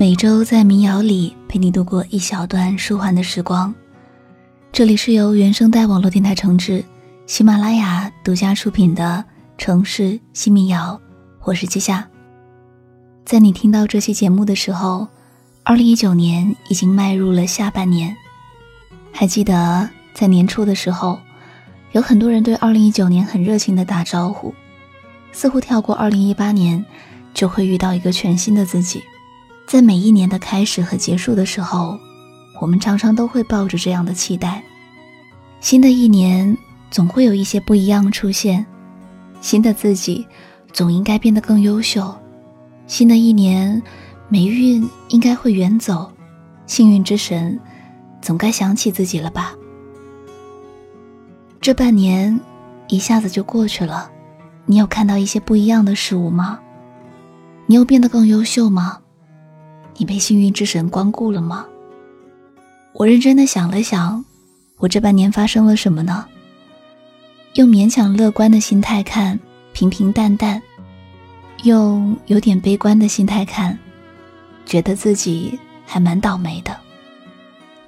每周在民谣里陪你度过一小段舒缓的时光。这里是由原声带网络电台承制，喜马拉雅独家出品的城市新民谣。我是季夏。在你听到这期节目的时候，二零一九年已经迈入了下半年。还记得在年初的时候，有很多人对二零一九年很热情的打招呼，似乎跳过二零一八年，就会遇到一个全新的自己。在每一年的开始和结束的时候，我们常常都会抱着这样的期待：新的一年总会有一些不一样出现，新的自己总应该变得更优秀。新的一年，霉运应该会远走，幸运之神总该想起自己了吧？这半年一下子就过去了，你有看到一些不一样的事物吗？你有变得更优秀吗？你被幸运之神光顾了吗？我认真的想了想，我这半年发生了什么呢？用勉强乐观的心态看，平平淡淡。用有点悲观的心态看，觉得自己还蛮倒霉的。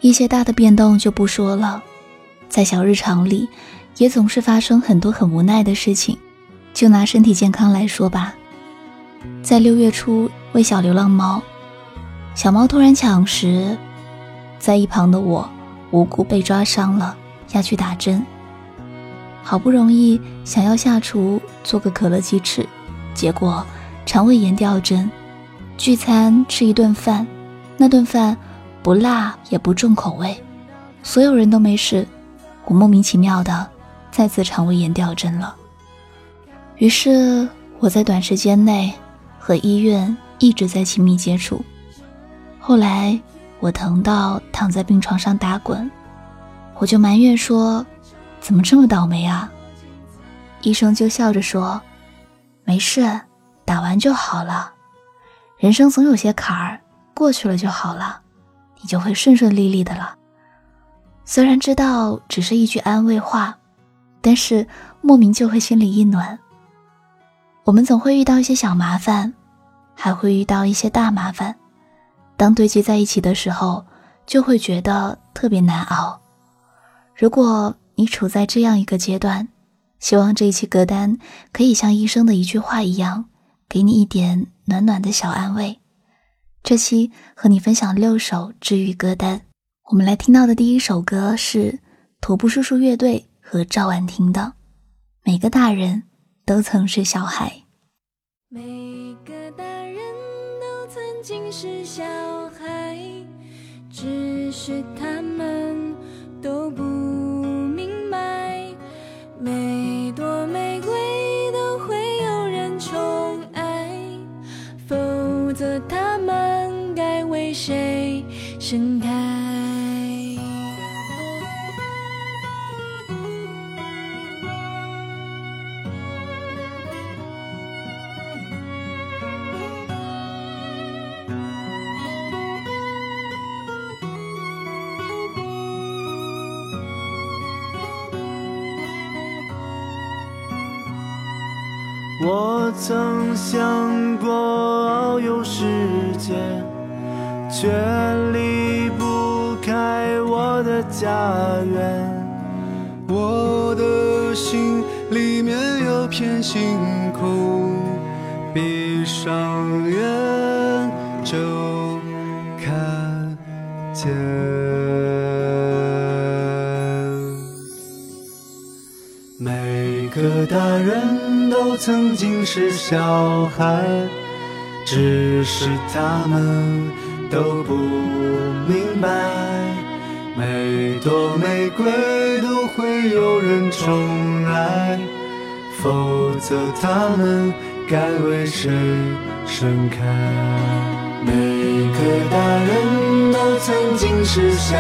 一些大的变动就不说了，在小日常里，也总是发生很多很无奈的事情。就拿身体健康来说吧，在六月初喂小流浪猫，小猫突然抢食，在一旁的我无辜被抓伤了，要去打针。好不容易想要下厨做个可乐鸡翅。结果，肠胃炎吊针。聚餐吃一顿饭，那顿饭不辣也不重口味，所有人都没事，我莫名其妙的再次肠胃炎吊针了。于是我在短时间内和医院一直在亲密接触。后来我疼到躺在病床上打滚，我就埋怨说：“怎么这么倒霉啊？”医生就笑着说。没事，打完就好了。人生总有些坎儿，过去了就好了，你就会顺顺利利的了。虽然知道只是一句安慰话，但是莫名就会心里一暖。我们总会遇到一些小麻烦，还会遇到一些大麻烦，当堆积在一起的时候，就会觉得特别难熬。如果你处在这样一个阶段，希望这一期歌单可以像医生的一句话一样，给你一点暖暖的小安慰。这期和你分享六首治愈歌单，我们来听到的第一首歌是徒步叔叔乐队和赵婉婷的《每个大人都曾是小孩》。每个竟是小孩，只是他们都不明白。每朵玫瑰都会有人宠爱，否则他们该为谁盛开？我曾想过遨游世界，却离不开我的家园。我的心里面有片星都曾经是小孩，只是他们都不明白，每朵玫瑰都会有人宠爱，否则他们该为谁盛开？每个大人都曾经是小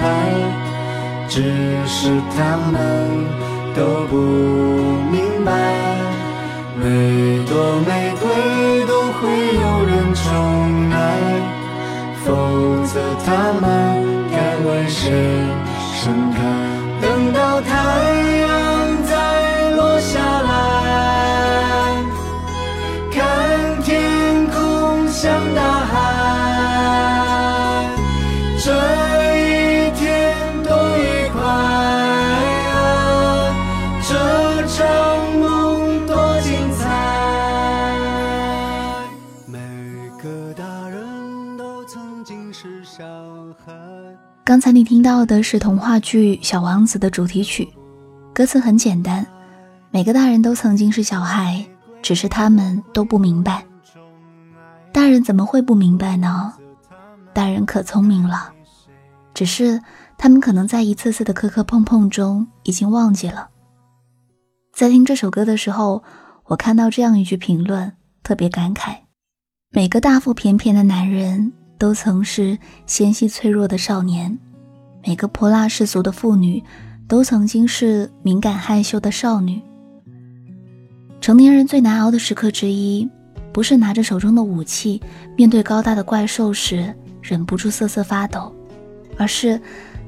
孩，只是他们。都不明白，每朵玫瑰都会有人宠爱，否则它们该为谁盛开？等到太阳刚才你听到的是童话剧《小王子》的主题曲，歌词很简单：每个大人都曾经是小孩，只是他们都不明白。大人怎么会不明白呢？大人可聪明了，只是他们可能在一次次的磕磕碰碰中已经忘记了。在听这首歌的时候，我看到这样一句评论，特别感慨：每个大腹便便的男人。都曾是纤细脆弱的少年，每个泼辣世俗的妇女都曾经是敏感害羞的少女。成年人最难熬的时刻之一，不是拿着手中的武器面对高大的怪兽时忍不住瑟瑟发抖，而是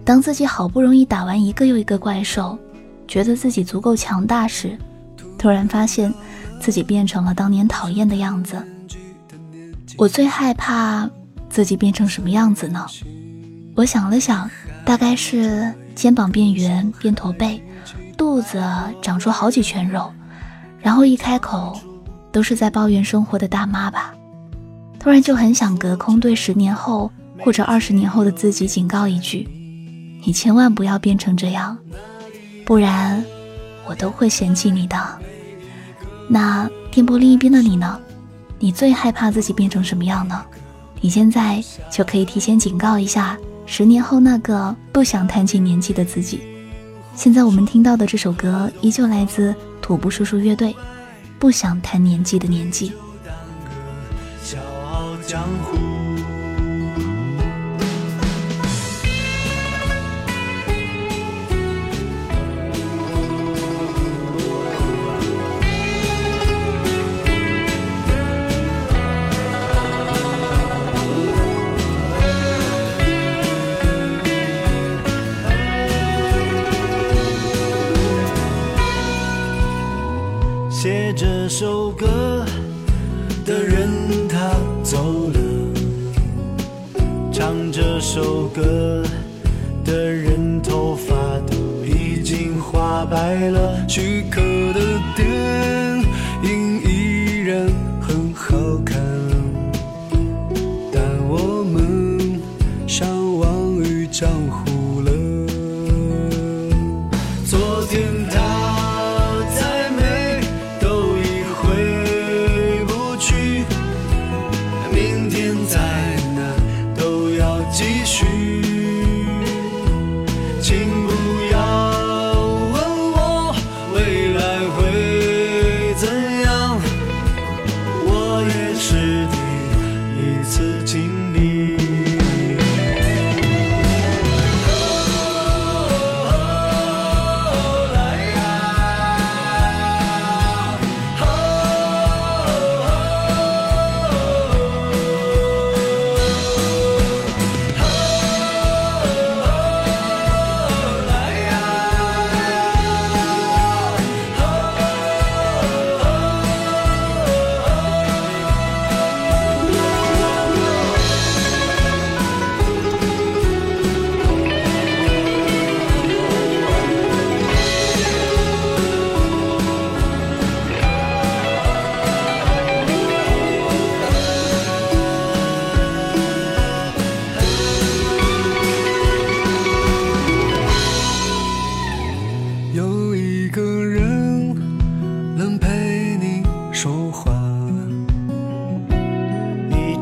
当自己好不容易打完一个又一个怪兽，觉得自己足够强大时，突然发现自己变成了当年讨厌的样子。我最害怕。自己变成什么样子呢？我想了想，大概是肩膀变圆变驼背，肚子长出好几圈肉，然后一开口都是在抱怨生活的大妈吧。突然就很想隔空对十年后或者二十年后的自己警告一句：你千万不要变成这样，不然我都会嫌弃你的。那电波另一边的你呢？你最害怕自己变成什么样呢？你现在就可以提前警告一下十年后那个不想谈起年纪的自己。现在我们听到的这首歌依旧来自土布叔叔乐队，《不想谈年纪的年纪》。首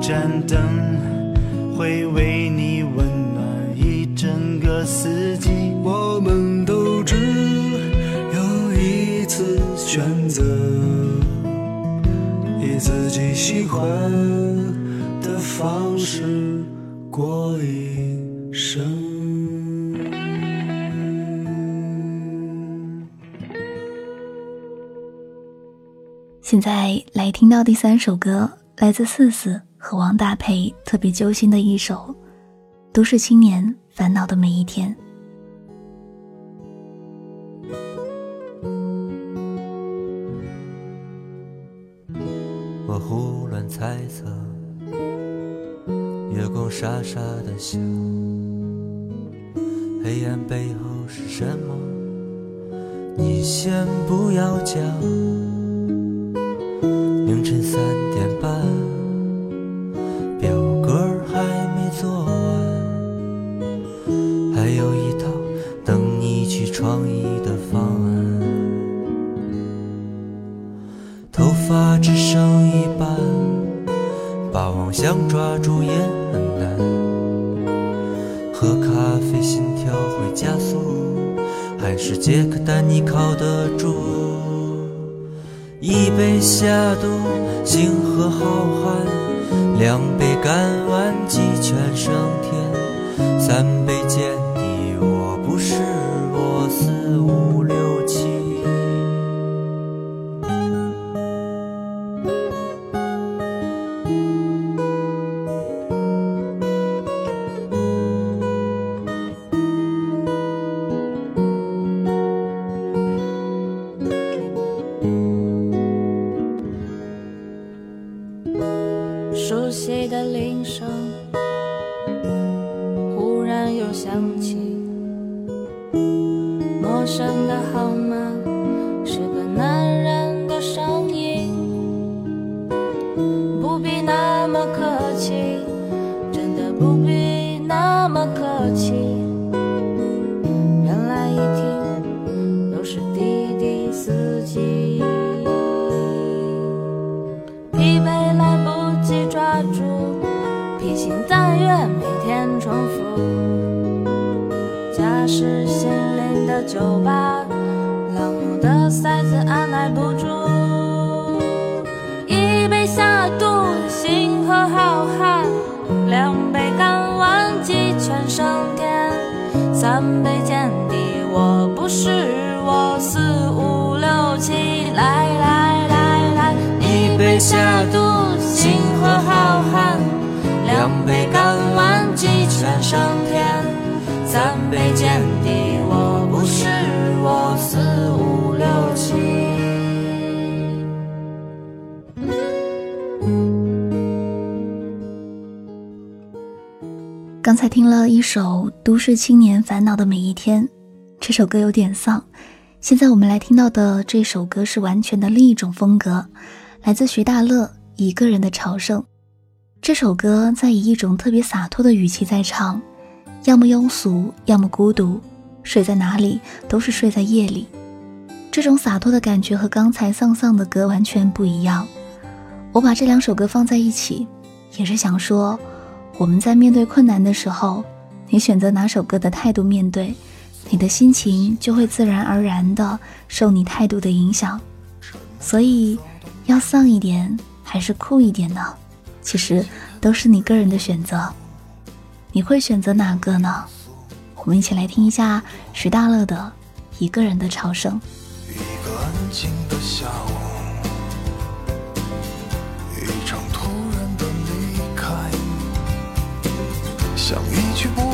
盏灯会为你温暖一整个四季我们都只有一次选择以自己喜欢的方式过一生现在来听到第三首歌来自四四。和王大培特别揪心的一首《都市青年烦恼的每一天》。我胡乱猜测，月光傻傻的笑，黑暗背后是什么？你先不要讲。凌晨三点半，你靠得住？一杯下肚，星河浩瀚；两杯干完，鸡犬升天；三杯见陌生的三杯见底，我不是我，四五六七，来来来来，一杯下肚，星河浩瀚；两杯干完，鸡犬升天；三杯见底，我不是我，四五六七。刚才听了一首《都市青年烦恼的每一天》，这首歌有点丧。现在我们来听到的这首歌是完全的另一种风格，来自徐大乐《一个人的朝圣》。这首歌在以一种特别洒脱的语气在唱，要么庸俗，要么孤独，睡在哪里都是睡在夜里。这种洒脱的感觉和刚才丧丧的歌完全不一样。我把这两首歌放在一起，也是想说。我们在面对困难的时候，你选择哪首歌的态度面对，你的心情就会自然而然的受你态度的影响。所以，要丧一点还是酷一点呢？其实都是你个人的选择。你会选择哪个呢？我们一起来听一下徐大乐的《一个人的朝圣》。一个安静的下午，想一去不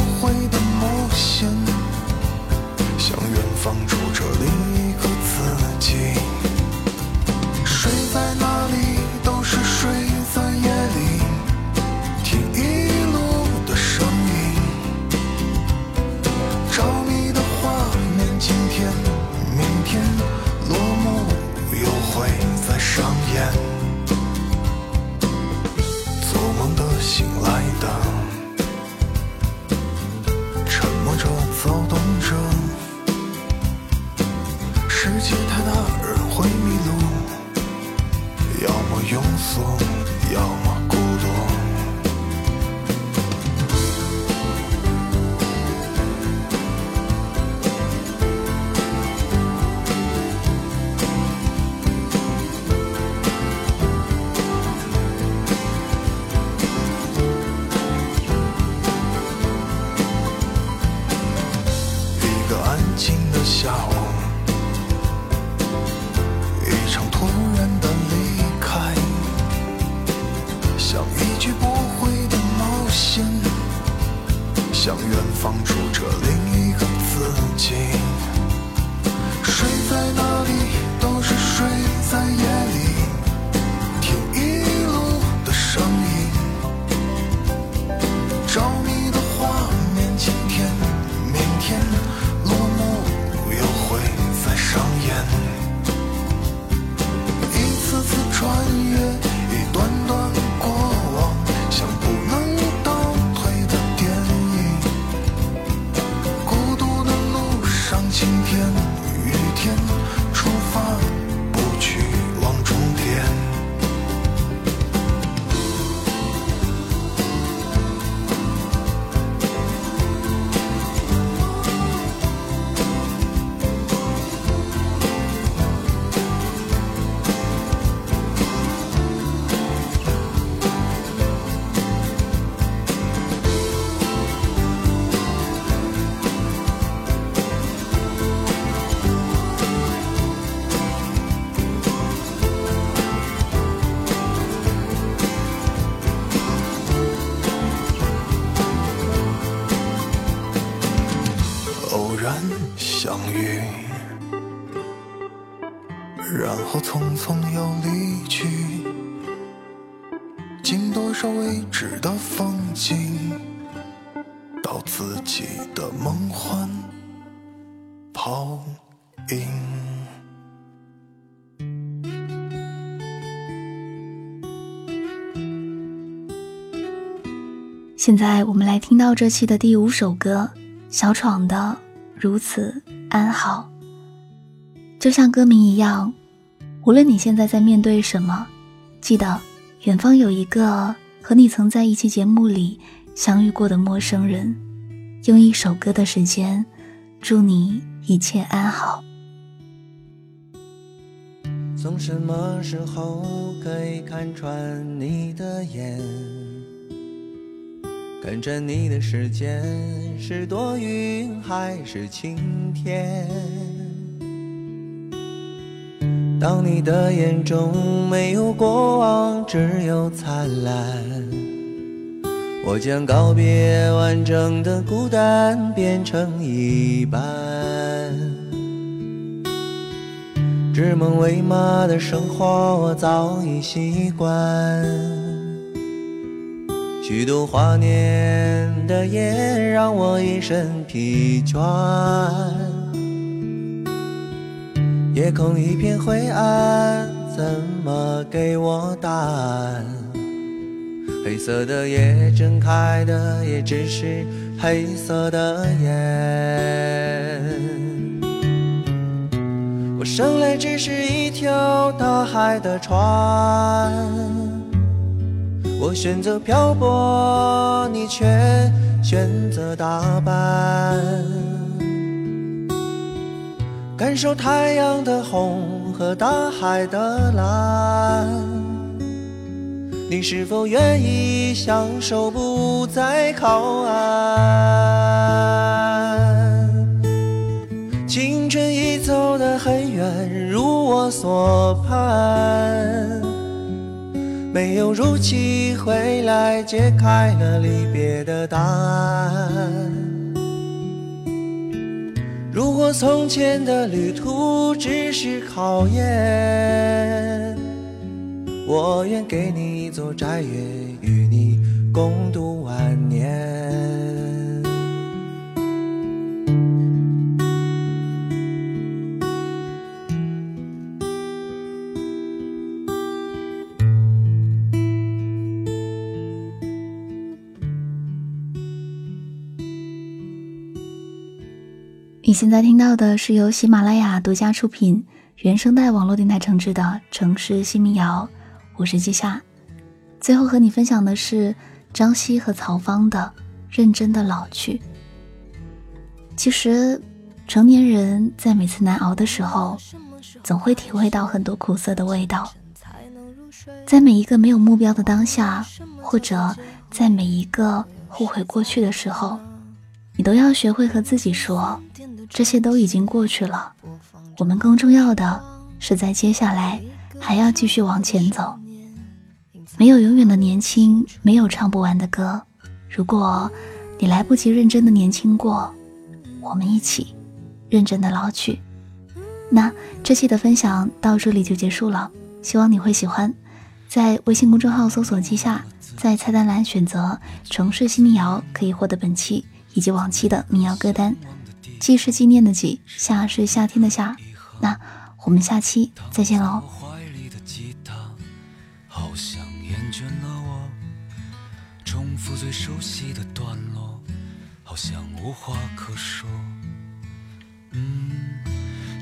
影。现在我们来听到这期的第五首歌，小闯的《如此安好》。就像歌名一样，无论你现在在面对什么，记得远方有一个和你曾在一期节目里相遇过的陌生人，用一首歌的时间，祝你一切安好。从什么时候可以看穿你的眼？跟着你的时间是多云还是晴天？当你的眼中没有过往，只有灿烂，我将告别完整的孤单，变成一半。指梦为马的生活，我早已习惯。虚度华年的夜，让我一身疲倦。夜空一片灰暗，怎么给我答案？黑色的夜，睁开的也只是黑色的眼。我生来只是一条大海的船，我选择漂泊，你却选择打扮。感受太阳的红和大海的蓝，你是否愿意享受不再靠岸？得很远，如我所盼，没有如期回来，揭开了离别的答案。如果从前的旅途只是考验，我愿给你一座宅院，与你共度晚年。你现在听到的是由喜马拉雅独家出品、原声带网络电台承制的《城市新民谣》，我是季夏。最后和你分享的是张希和曹芳的《认真的老去》。其实，成年人在每次难熬的时候，总会体会到很多苦涩的味道。在每一个没有目标的当下，或者在每一个后悔过去的时候，你都要学会和自己说。这些都已经过去了，我们更重要的是在接下来还要继续往前走。没有永远的年轻，没有唱不完的歌。如果你来不及认真的年轻过，我们一起认真的老去。那这期的分享到这里就结束了，希望你会喜欢。在微信公众号搜索“记下”，在菜单栏选择“城市新民谣”，可以获得本期以及往期的民谣歌单。既是纪念的纪，夏是夏天的夏。那我们下期再见喽。怀里的吉他好像厌倦了我，重复最熟悉的段落，好像无话可说。嗯，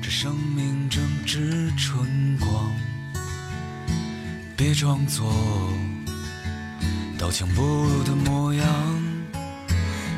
这生命正值春光，别装作刀枪不入的模样。